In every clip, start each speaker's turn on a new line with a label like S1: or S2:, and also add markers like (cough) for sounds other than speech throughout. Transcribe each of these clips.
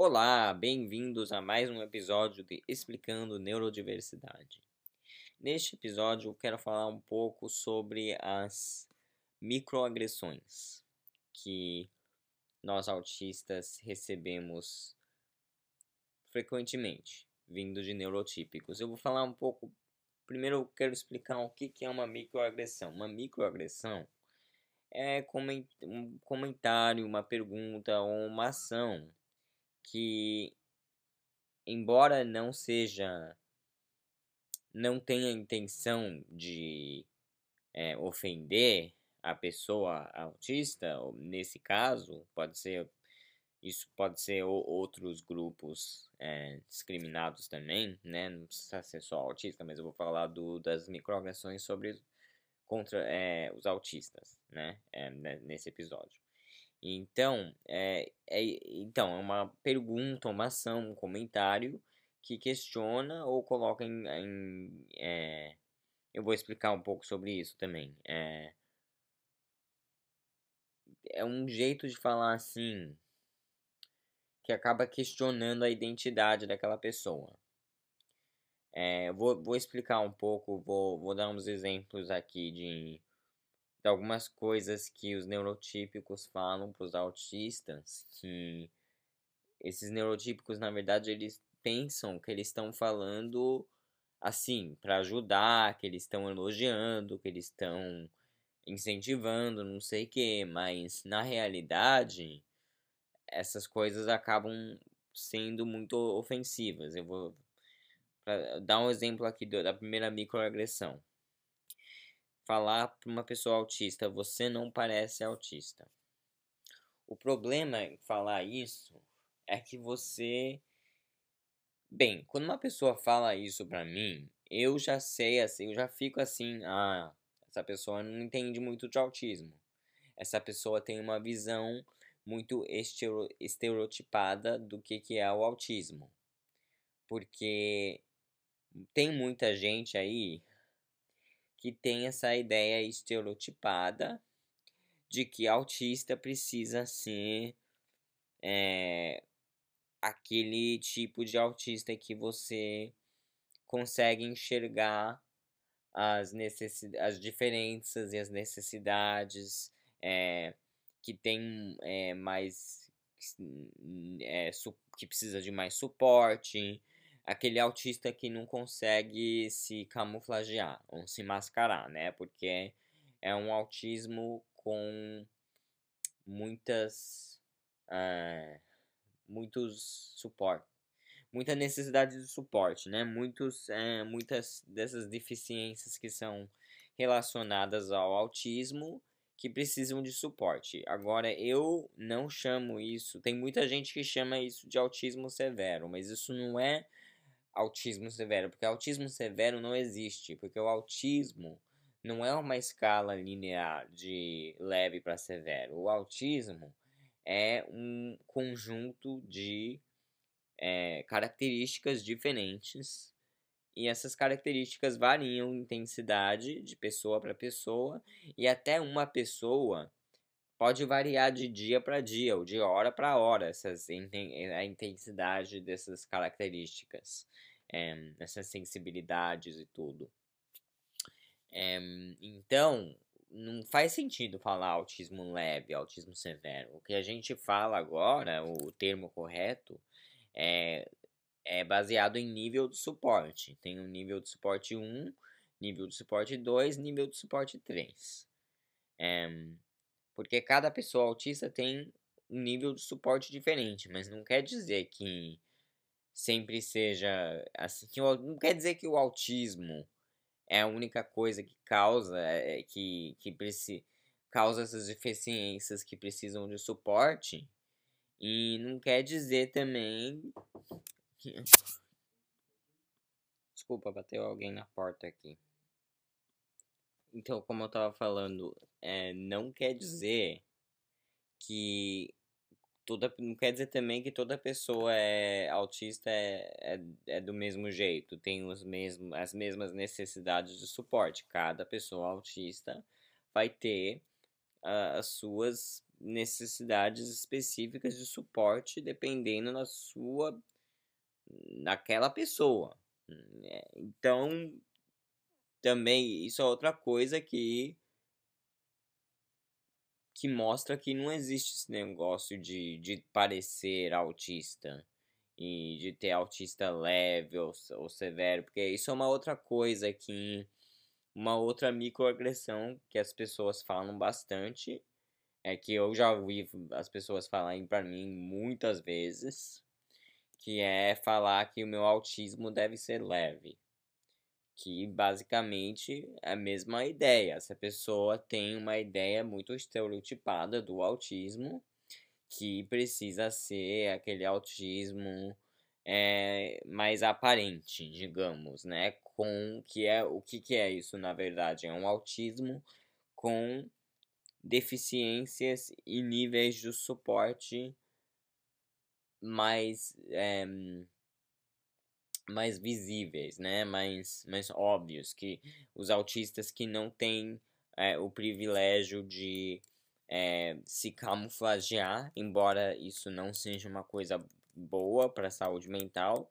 S1: Olá, bem-vindos a mais um episódio de Explicando Neurodiversidade. Neste episódio eu quero falar um pouco sobre as microagressões que nós autistas recebemos frequentemente, vindo de neurotípicos. Eu vou falar um pouco. Primeiro eu quero explicar o que é uma microagressão. Uma microagressão é um comentário, uma pergunta ou uma ação que, embora não seja, não tenha intenção de é, ofender a pessoa autista, nesse caso, pode ser isso pode ser outros grupos é, discriminados também, né? Não precisa ser só autista, mas eu vou falar do, das microagressões sobre contra é, os autistas, né? Nesse episódio. Então, é, é, então, é uma pergunta, uma ação, um comentário que questiona ou coloca em. em é, eu vou explicar um pouco sobre isso também. É, é um jeito de falar assim que acaba questionando a identidade daquela pessoa. É, vou, vou explicar um pouco, vou, vou dar uns exemplos aqui de, de algumas coisas que os neurotípicos falam para os autistas, que esses neurotípicos, na verdade, eles pensam que eles estão falando assim, para ajudar, que eles estão elogiando, que eles estão incentivando, não sei o que, mas na realidade essas coisas acabam sendo muito ofensivas. Eu vou dar um exemplo aqui da primeira microagressão. Falar para uma pessoa autista, você não parece autista. O problema em falar isso é que você. Bem, quando uma pessoa fala isso pra mim, eu já sei assim, eu já fico assim, ah, essa pessoa não entende muito de autismo. Essa pessoa tem uma visão muito estereotipada do que, que é o autismo. Porque tem muita gente aí que tem essa ideia estereotipada de que autista precisa ser é, aquele tipo de autista que você consegue enxergar as, necessidades, as diferenças e as necessidades, é, que tem é, mais. É, que precisa de mais suporte, aquele autista que não consegue se camuflagear ou se mascarar, né? Porque é um autismo com muitas. É, muitos suportes muita necessidade de suporte, né? Muitos, é, muitas dessas deficiências que são relacionadas ao autismo que precisam de suporte. Agora, eu não chamo isso, tem muita gente que chama isso de autismo severo, mas isso não é autismo severo, porque autismo severo não existe, porque o autismo não é uma escala linear de leve para severo. O autismo é um conjunto de é, características diferentes e essas características variam em intensidade de pessoa para pessoa e até uma pessoa pode variar de dia para dia ou de hora para hora essas, a intensidade dessas características, é, essas sensibilidades e tudo. É, então, não faz sentido falar autismo leve, autismo severo. O que a gente fala agora, o termo correto, é, é baseado em nível de suporte. Tem o um nível de suporte 1, nível de suporte 2, nível de suporte 3. É, porque cada pessoa autista tem um nível de suporte diferente, mas não quer dizer que sempre seja assim. Não quer dizer que o autismo é a única coisa que causa é, que, que preci, causa essas deficiências que precisam de suporte e não quer dizer também. Desculpa, bateu alguém na porta aqui. Então, como eu tava falando, é, não quer dizer que toda não quer dizer também que toda pessoa é autista é, é, é, do mesmo jeito, tem os mesmos, as mesmas necessidades de suporte. Cada pessoa autista vai ter uh, as suas necessidades específicas de suporte dependendo da sua naquela pessoa. Né. Então, também isso é outra coisa que que mostra que não existe esse negócio de, de parecer autista e de ter autista leve ou, ou severo, porque isso é uma outra coisa que uma outra microagressão que as pessoas falam bastante é que eu já ouvi as pessoas falarem para mim muitas vezes, que é falar que o meu autismo deve ser leve que basicamente é a mesma ideia. Se a pessoa tem uma ideia muito estereotipada do autismo, que precisa ser aquele autismo é, mais aparente, digamos, né? Com que é o que, que é isso na verdade? É um autismo com deficiências e níveis de suporte mais é, mais visíveis, né? Mais, mais óbvios que os autistas que não têm é, o privilégio de é, se camuflagear, embora isso não seja uma coisa boa para a saúde mental,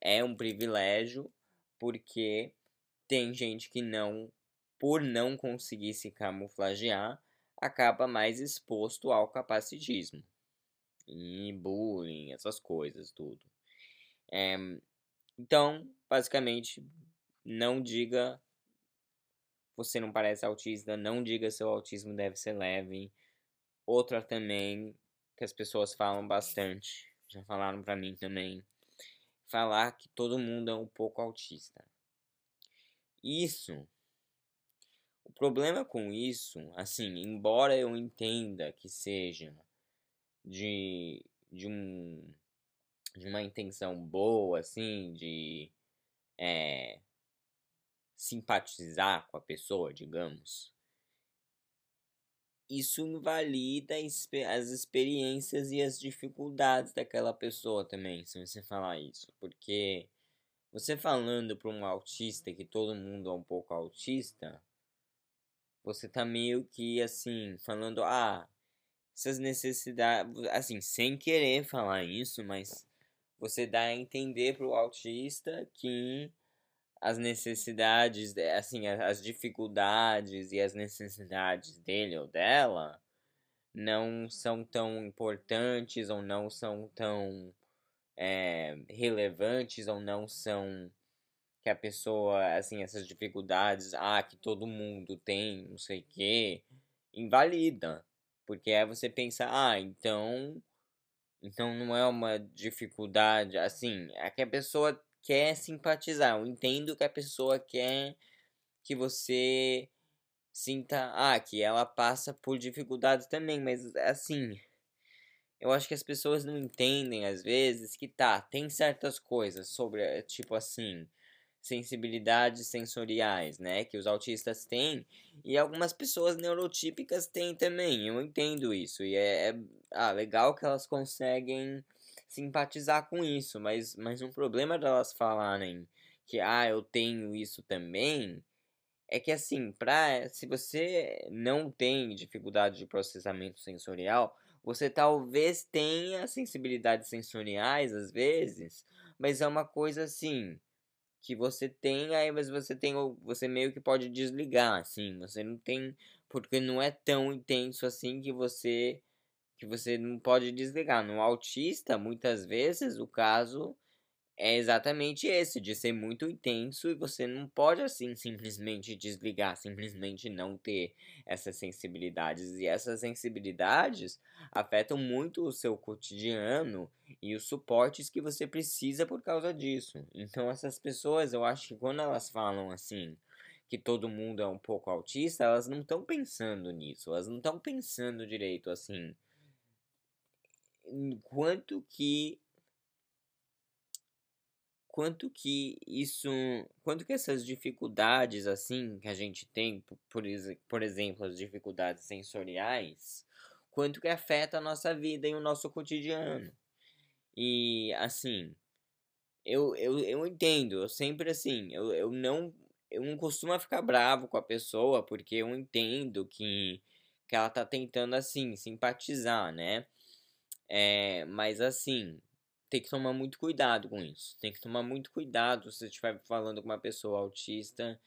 S1: é um privilégio porque tem gente que não, por não conseguir se camuflagear, acaba mais exposto ao capacitismo e bullying, essas coisas, tudo. É, então, basicamente, não diga você não parece autista, não diga seu autismo deve ser leve. Outra também que as pessoas falam bastante, já falaram para mim também, falar que todo mundo é um pouco autista. Isso o problema com isso, assim, embora eu entenda que seja de, de um de uma intenção boa, assim, de é, simpatizar com a pessoa, digamos, isso invalida as experiências e as dificuldades daquela pessoa também, se você falar isso. Porque você falando para um autista que todo mundo é um pouco autista, você tá meio que assim, falando, ah, essas necessidades, assim, sem querer falar isso, mas você dá a entender para o autista que as necessidades, assim, as dificuldades e as necessidades dele ou dela não são tão importantes ou não são tão é, relevantes ou não são que a pessoa, assim, essas dificuldades, ah, que todo mundo tem, não sei o que, invalida. Porque aí você pensa, ah, então então não é uma dificuldade, assim, é que a pessoa quer simpatizar. Eu entendo que a pessoa quer que você sinta, ah, que ela passa por dificuldades também, mas assim, eu acho que as pessoas não entendem às vezes que tá, tem certas coisas sobre, tipo assim, sensibilidades sensoriais, né, que os autistas têm e algumas pessoas neurotípicas têm também. Eu entendo isso e é, é ah, legal que elas conseguem simpatizar com isso, mas mas um problema delas falarem que ah, eu tenho isso também é que assim, pra, se você não tem dificuldade de processamento sensorial, você talvez tenha sensibilidades sensoriais às vezes, mas é uma coisa assim, que você tem, aí mas você tem você meio que pode desligar, assim, você não tem porque não é tão intenso assim que você que você não pode desligar. No autista, muitas vezes o caso é exatamente esse, de ser muito intenso e você não pode assim simplesmente desligar, simplesmente não ter essas sensibilidades. E essas sensibilidades afetam muito o seu cotidiano e os suportes que você precisa por causa disso. Então essas pessoas, eu acho que quando elas falam assim, que todo mundo é um pouco autista, elas não estão pensando nisso, elas não estão pensando direito assim. Quanto que quanto que isso, quanto que essas dificuldades assim que a gente tem, por, por exemplo, as dificuldades sensoriais, quanto que afeta a nossa vida e o nosso cotidiano. E assim, eu, eu, eu entendo, eu sempre assim, eu, eu não eu não costumo ficar bravo com a pessoa, porque eu entendo que que ela tá tentando assim simpatizar, né? É, mas assim, tem que tomar muito cuidado com isso. Tem que tomar muito cuidado se você estiver falando com uma pessoa autista,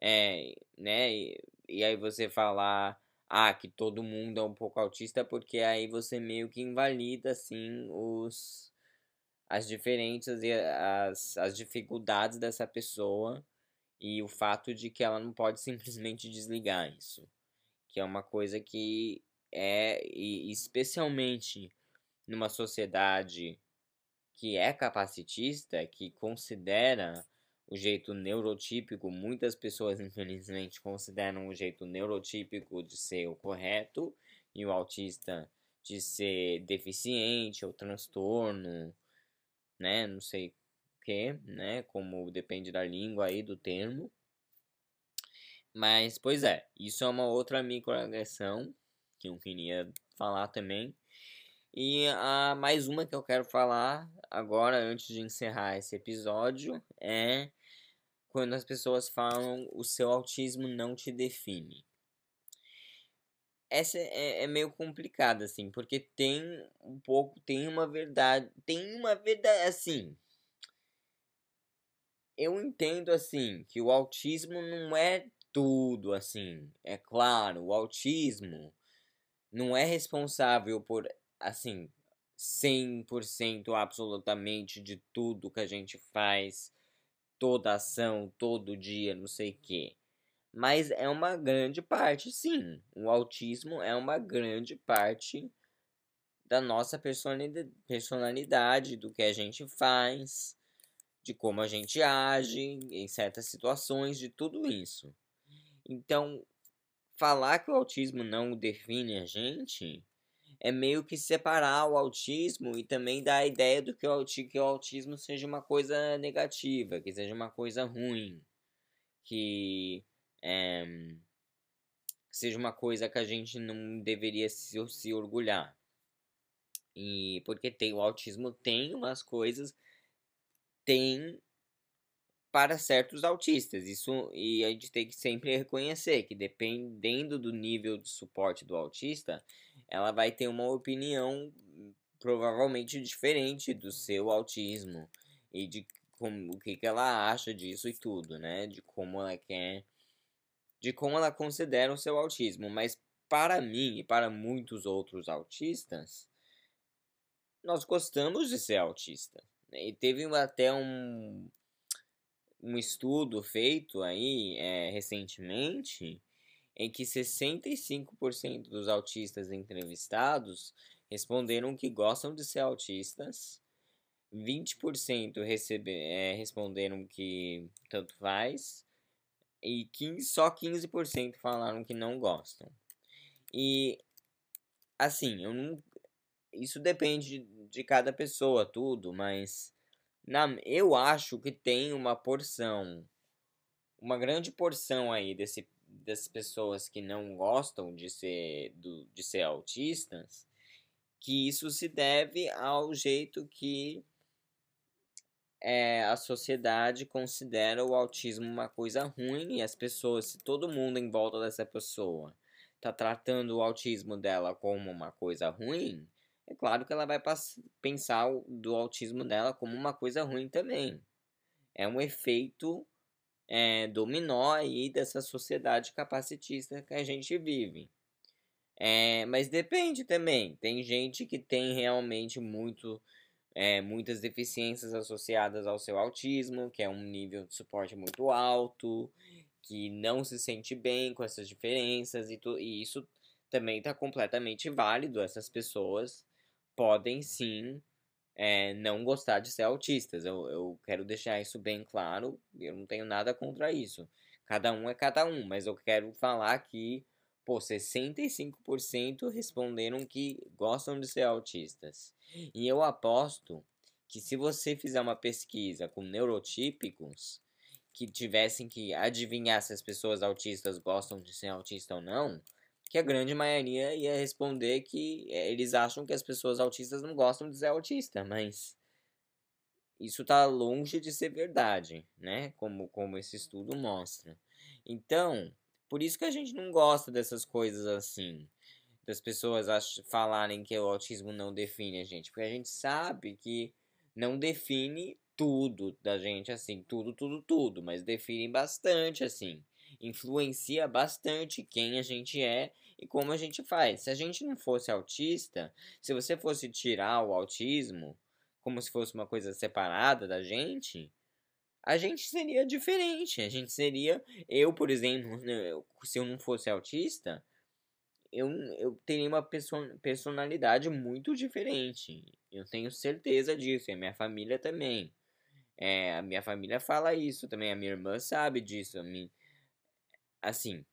S1: é, né? E, e aí você falar ah, que todo mundo é um pouco autista, porque aí você meio que invalida assim os as diferenças e as, as dificuldades dessa pessoa e o fato de que ela não pode (laughs) simplesmente desligar isso, que é uma coisa que é e especialmente numa sociedade que é capacitista, que considera o jeito neurotípico, muitas pessoas (laughs) infelizmente consideram o jeito neurotípico de ser o correto e o autista de ser deficiente ou transtorno, né? Não sei o que, né? Como depende da língua aí do termo. Mas, pois é, isso é uma outra microagressão que eu queria falar também. E a mais uma que eu quero falar agora, antes de encerrar esse episódio, é quando as pessoas falam o seu autismo não te define. Essa é, é meio complicada, assim, porque tem um pouco, tem uma verdade, tem uma verdade, assim, eu entendo, assim, que o autismo não é tudo, assim, é claro, o autismo não é responsável por assim, 100% absolutamente de tudo que a gente faz, toda ação, todo dia, não sei o quê. Mas é uma grande parte, sim. O autismo é uma grande parte da nossa personalidade, do que a gente faz, de como a gente age em certas situações, de tudo isso. Então, falar que o autismo não define a gente é meio que separar o autismo e também dar a ideia do que o, que o autismo seja uma coisa negativa, que seja uma coisa ruim, que é, seja uma coisa que a gente não deveria se, se orgulhar. E porque tem o autismo tem umas coisas tem para certos autistas. Isso e a gente tem que sempre reconhecer que dependendo do nível de suporte do autista, ela vai ter uma opinião provavelmente diferente do seu autismo e de como, o que, que ela acha disso e tudo, né? De como ela quer, de como ela considera o seu autismo. Mas para mim e para muitos outros autistas, nós gostamos de ser autista. Né? E teve até um, um estudo feito aí é, recentemente em que 65% dos autistas entrevistados responderam que gostam de ser autistas, 20% recebe, é, responderam que tanto faz, e 15, só 15% falaram que não gostam. E assim, eu não. Isso depende de cada pessoa, tudo, mas na, eu acho que tem uma porção, uma grande porção aí desse, das pessoas que não gostam de ser, do, de ser autistas, que isso se deve ao jeito que é, a sociedade considera o autismo uma coisa ruim e as pessoas, se todo mundo em volta dessa pessoa está tratando o autismo dela como uma coisa ruim, é claro que ela vai pensar do autismo dela como uma coisa ruim também. É um efeito é, dominó aí dessa sociedade capacitista que a gente vive. É, mas depende também. Tem gente que tem realmente muito, é, muitas deficiências associadas ao seu autismo, que é um nível de suporte muito alto, que não se sente bem com essas diferenças, e, e isso também está completamente válido. Essas pessoas podem sim é, não gostar de ser autistas. Eu, eu quero deixar isso bem claro. Eu não tenho nada contra isso. Cada um é cada um, mas eu quero falar que, pô, 65% responderam que gostam de ser autistas. E eu aposto que se você fizer uma pesquisa com neurotípicos que tivessem que adivinhar se as pessoas autistas gostam de ser autista ou não, que a grande maioria ia responder que eh, eles acham que as pessoas autistas não gostam de ser autista, mas isso está longe de ser verdade, né? Como, como esse estudo mostra. Então, por isso que a gente não gosta dessas coisas assim. das pessoas falarem que o autismo não define a gente, porque a gente sabe que não define tudo da gente assim, tudo, tudo, tudo, mas define bastante assim. Influencia bastante quem a gente é e como a gente faz. Se a gente não fosse autista, se você fosse tirar o autismo como se fosse uma coisa separada da gente, a gente seria diferente. A gente seria. Eu, por exemplo, né, se eu não fosse autista, eu, eu teria uma personalidade muito diferente. Eu tenho certeza disso. E a minha família também. É, a minha família fala isso também. A minha irmã sabe disso. A minha, assim,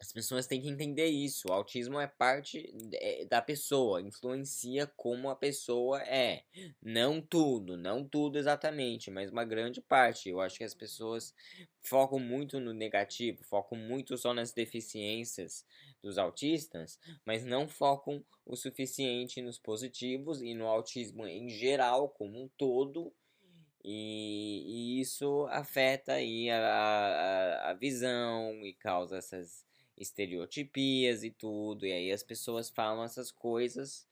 S1: as pessoas têm que entender isso. O autismo é parte é, da pessoa, influencia como a pessoa é. Não tudo, não tudo exatamente, mas uma grande parte. Eu acho que as pessoas focam muito no negativo, focam muito só nas deficiências dos autistas, mas não focam o suficiente nos positivos e no autismo em geral, como um todo. E, e isso afeta aí a, a, a visão e causa essas estereotipias e tudo, e aí as pessoas falam essas coisas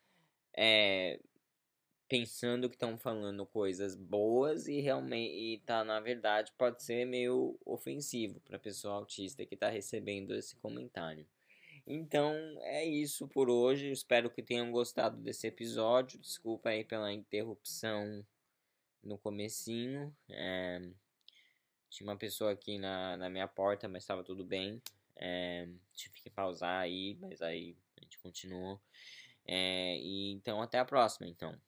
S1: é, pensando que estão falando coisas boas e realmente e tá na verdade pode ser meio ofensivo para pessoa autista que está recebendo esse comentário. Então é isso por hoje. Espero que tenham gostado desse episódio. Desculpa aí pela interrupção no comecinho. É, tinha uma pessoa aqui na, na minha porta, mas estava tudo bem. É, tive que pausar aí, mas aí a gente continuou. É, e então até a próxima, então.